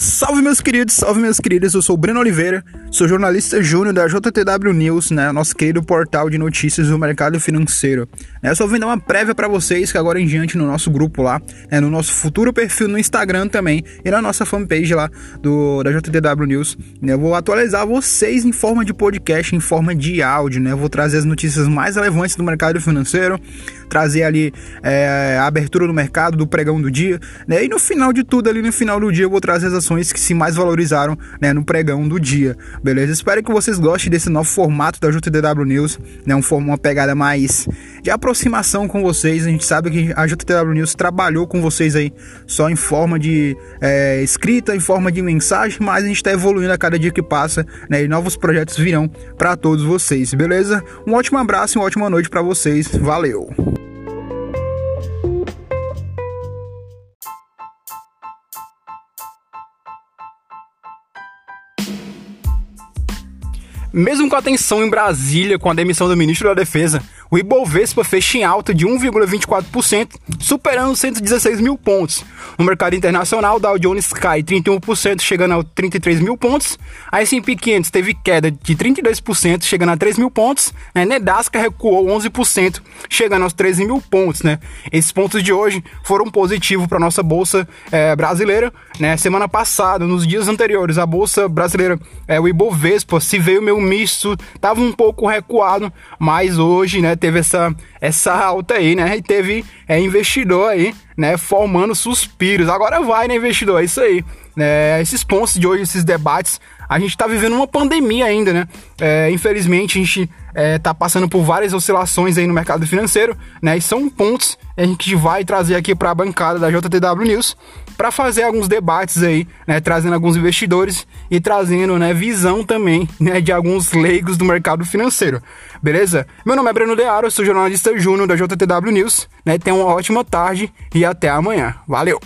Salve meus queridos, salve meus queridos, eu sou o Breno Oliveira, sou jornalista júnior da JTW News, né, nosso querido portal de notícias do mercado financeiro. Eu só vim dar uma prévia para vocês que agora em diante no nosso grupo lá, né, no nosso futuro perfil no Instagram também e na nossa fanpage lá do, da JTW News, né, eu vou atualizar vocês em forma de podcast, em forma de áudio, né, eu vou trazer as notícias mais relevantes do mercado financeiro, trazer ali é, a abertura do mercado, do pregão do dia, né, e no final de tudo ali, no final do dia eu vou trazer as ações que se mais valorizaram né, no pregão do dia, beleza? Espero que vocês gostem desse novo formato da JTW News, né, um, uma pegada mais de aproximação com vocês. A gente sabe que a JTW News trabalhou com vocês aí só em forma de é, escrita, em forma de mensagem, mas a gente está evoluindo a cada dia que passa, né, e novos projetos virão para todos vocês, beleza? Um ótimo abraço e uma ótima noite para vocês. Valeu! Mesmo com a tensão em Brasília com a demissão do ministro da Defesa, o Ibovespa fecha em alta de 1,24%, superando 116 mil pontos. No mercado internacional, Dow Jones cai 31%, chegando a 33 mil pontos. A S&P 500 teve queda de 32%, chegando a 3 mil pontos. A Nedasca recuou 11%, chegando aos 13 mil pontos. Né? Esses pontos de hoje foram positivos para a nossa bolsa é, brasileira. Né? Semana passada, nos dias anteriores, a bolsa brasileira, é, o Ibovespa, se veio meio misto, estava um pouco recuado, mas hoje, né, teve essa, essa alta aí, né? E teve é, investidor aí, né, formando suspiros. Agora vai, né, investidor? É isso aí. É, esses pontos de hoje, esses debates, a gente está vivendo uma pandemia ainda, né? É, infelizmente, a gente está é, passando por várias oscilações aí no mercado financeiro, né? E são pontos que a gente vai trazer aqui para a bancada da JTW News para fazer alguns debates aí, né? Trazendo alguns investidores e trazendo, né, visão também, né, de alguns leigos do mercado financeiro. Beleza? Meu nome é Breno Dearo, sou jornalista júnior da JTW News, né? Tenha uma ótima tarde e até amanhã. Valeu!